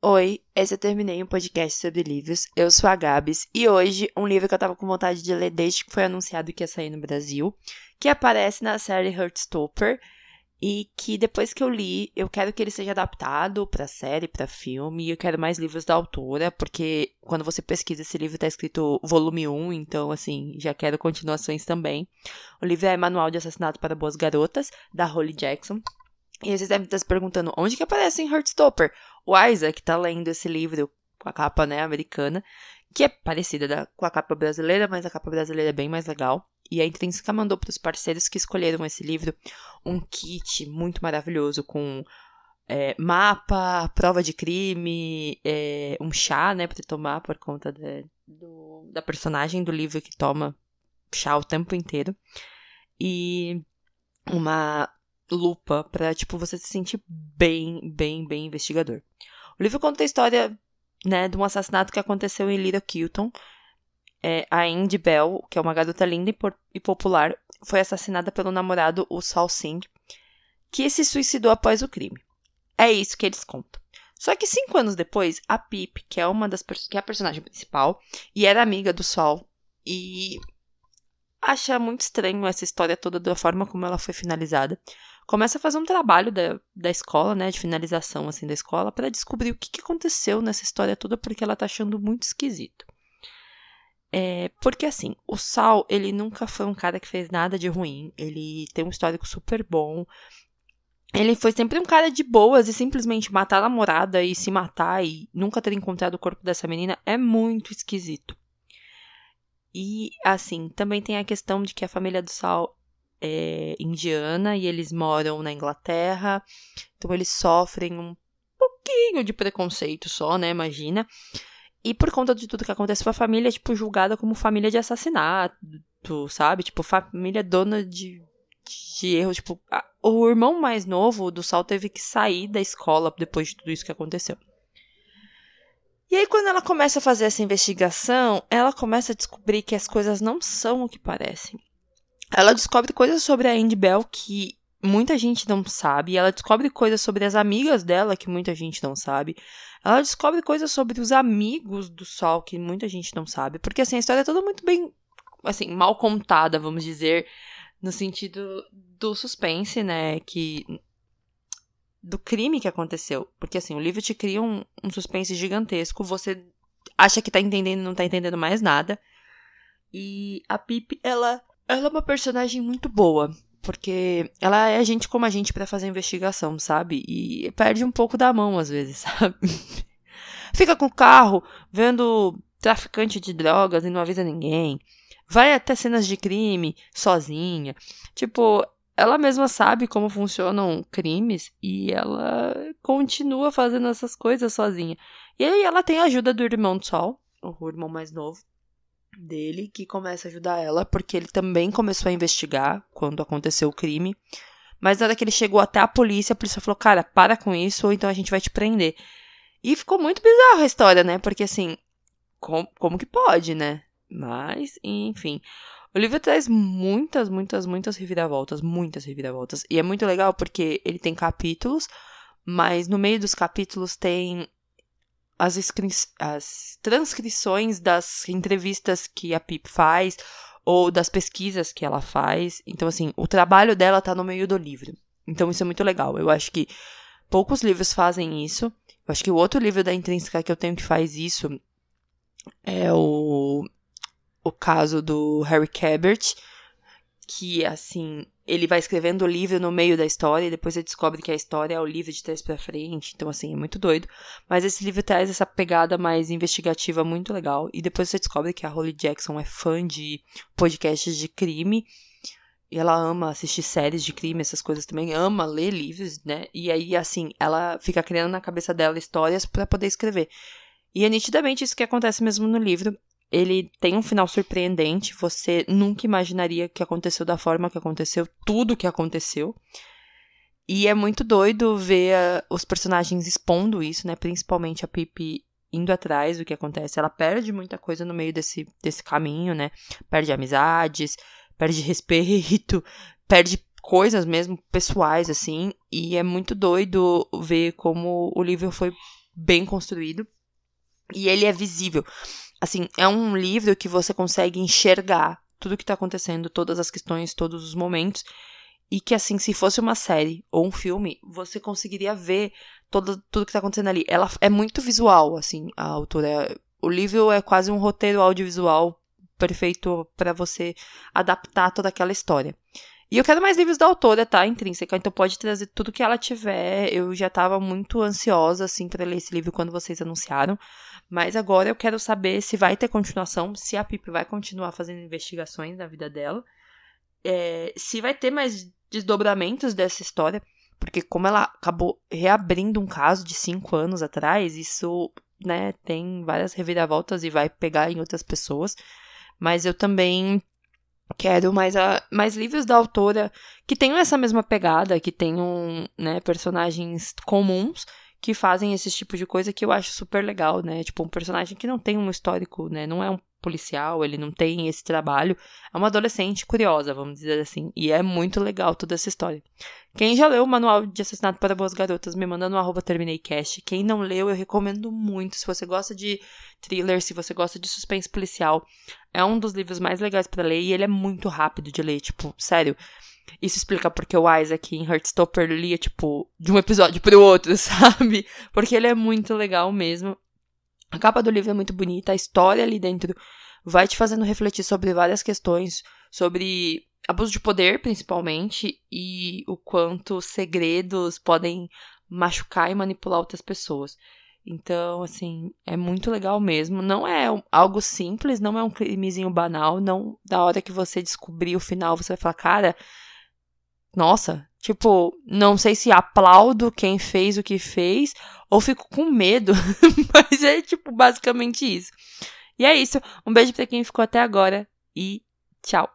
Oi, esse eu terminei um podcast sobre livros. Eu sou a Gabs e hoje um livro que eu tava com vontade de ler desde que foi anunciado que ia sair no Brasil, que aparece na série Heartstopper e que depois que eu li, eu quero que ele seja adaptado para série, para filme, e eu quero mais livros da autora, porque quando você pesquisa esse livro tá escrito volume 1, então assim, já quero continuações também. O livro é Manual de Assassinato para Boas Garotas, da Holly Jackson. E vocês devem estar se perguntando onde que aparece em Heartstopper? O Isaac tá lendo esse livro com a capa, né, americana, que é parecida da, com a capa brasileira, mas a capa brasileira é bem mais legal. E a Intrínseca mandou para os parceiros que escolheram esse livro um kit muito maravilhoso com é, mapa, prova de crime, é, um chá, né, para tomar por conta de, do, da personagem do livro que toma chá o tempo inteiro. E uma lupa para tipo você se sentir bem, bem, bem investigador. O livro conta a história, né, de um assassinato que aconteceu em Little Kilton. É, a Indy Bell, que é uma garota linda e, e popular, foi assassinada pelo namorado, o Saul Singh, que se suicidou após o crime. É isso que eles contam. Só que cinco anos depois, a Pip, que é uma das que é a personagem principal, e era amiga do Sol, e acha muito estranho essa história toda da forma como ela foi finalizada começa a fazer um trabalho da, da escola, né, de finalização assim da escola, para descobrir o que, que aconteceu nessa história toda, porque ela tá achando muito esquisito. É, porque assim, o Sal, ele nunca foi um cara que fez nada de ruim, ele tem um histórico super bom. Ele foi sempre um cara de boas e simplesmente matar a namorada e se matar e nunca ter encontrado o corpo dessa menina é muito esquisito. E assim, também tem a questão de que a família do Sal é, indiana e eles moram na Inglaterra, então eles sofrem um pouquinho de preconceito só, né? Imagina. E por conta de tudo que acontece com a família, é, tipo, julgada como família de assassinato, sabe? Tipo, família dona de, de erros. Tipo, a, o irmão mais novo do Sal teve que sair da escola depois de tudo isso que aconteceu. E aí, quando ela começa a fazer essa investigação, ela começa a descobrir que as coisas não são o que parecem ela descobre coisas sobre a Andy Bell que muita gente não sabe. Ela descobre coisas sobre as amigas dela que muita gente não sabe. Ela descobre coisas sobre os amigos do Sol que muita gente não sabe. Porque, assim, a história é toda muito bem, assim, mal contada, vamos dizer, no sentido do suspense, né? Que. Do crime que aconteceu. Porque, assim, o livro te cria um, um suspense gigantesco. Você acha que tá entendendo e não tá entendendo mais nada. E a Pip, ela ela é uma personagem muito boa, porque ela é gente como a gente para fazer investigação, sabe? E perde um pouco da mão às vezes, sabe? Fica com o carro vendo traficante de drogas e não avisa ninguém. Vai até cenas de crime sozinha. Tipo, ela mesma sabe como funcionam crimes e ela continua fazendo essas coisas sozinha. E aí ela tem a ajuda do irmão do Sol, o irmão mais novo, dele que começa a ajudar ela, porque ele também começou a investigar quando aconteceu o crime. Mas na hora que ele chegou até a polícia, a polícia falou: Cara, para com isso, ou então a gente vai te prender. E ficou muito bizarra a história, né? Porque assim, com, como que pode, né? Mas, enfim. O livro traz muitas, muitas, muitas reviravoltas, muitas reviravoltas. E é muito legal porque ele tem capítulos, mas no meio dos capítulos tem as, as transcrições das entrevistas que a Pip faz ou das pesquisas que ela faz. Então, assim, o trabalho dela tá no meio do livro. Então, isso é muito legal. Eu acho que poucos livros fazem isso. Eu acho que o outro livro da Intrínseca que eu tenho que faz isso é o, o caso do Harry Cabert, que, assim, ele vai escrevendo o livro no meio da história e depois você descobre que a história é o livro de trás para frente. Então, assim, é muito doido. Mas esse livro traz essa pegada mais investigativa muito legal. E depois você descobre que a Holly Jackson é fã de podcasts de crime. E ela ama assistir séries de crime, essas coisas também. Ama ler livros, né? E aí, assim, ela fica criando na cabeça dela histórias para poder escrever. E é nitidamente isso que acontece mesmo no livro ele tem um final surpreendente. Você nunca imaginaria que aconteceu da forma que aconteceu, tudo que aconteceu. E é muito doido ver a, os personagens expondo isso, né? Principalmente a Pippi indo atrás do que acontece. Ela perde muita coisa no meio desse, desse caminho, né? Perde amizades, perde respeito, perde coisas mesmo pessoais, assim. E é muito doido ver como o livro foi bem construído. E ele é visível. Assim, é um livro que você consegue enxergar tudo que tá acontecendo, todas as questões, todos os momentos. E que, assim, se fosse uma série ou um filme, você conseguiria ver todo, tudo que tá acontecendo ali. Ela é muito visual, assim, a autora. O livro é quase um roteiro audiovisual perfeito para você adaptar toda aquela história. E eu quero mais livros da autora, tá? Intrínseca. Então pode trazer tudo que ela tiver. Eu já tava muito ansiosa, assim, para ler esse livro quando vocês anunciaram. Mas agora eu quero saber se vai ter continuação, se a Pip vai continuar fazendo investigações na vida dela. É, se vai ter mais desdobramentos dessa história. Porque como ela acabou reabrindo um caso de cinco anos atrás, isso, né, tem várias reviravoltas e vai pegar em outras pessoas. Mas eu também quero mais, a, mais livros da autora que tenham essa mesma pegada, que tenham né, personagens comuns que fazem esse tipo de coisa que eu acho super legal, né? Tipo, um personagem que não tem um histórico, né? Não é um policial, ele não tem esse trabalho. É uma adolescente curiosa, vamos dizer assim. E é muito legal toda essa história. Quem já leu o Manual de Assassinato para Boas Garotas, me manda no arroba termineiCast. Quem não leu, eu recomendo muito. Se você gosta de thriller, se você gosta de suspense policial, é um dos livros mais legais para ler e ele é muito rápido de ler. Tipo, sério. Isso explica porque o Isaac em Heartstopper lia, tipo, de um episódio pro outro, sabe? Porque ele é muito legal mesmo. A capa do livro é muito bonita, a história ali dentro vai te fazendo refletir sobre várias questões, sobre abuso de poder, principalmente, e o quanto segredos podem machucar e manipular outras pessoas. Então, assim, é muito legal mesmo. Não é algo simples, não é um crimezinho banal. Não, da hora que você descobrir o final, você vai falar, cara, nossa, tipo, não sei se aplaudo quem fez o que fez ou fico com medo, mas é tipo basicamente isso. E é isso. Um beijo para quem ficou até agora e tchau.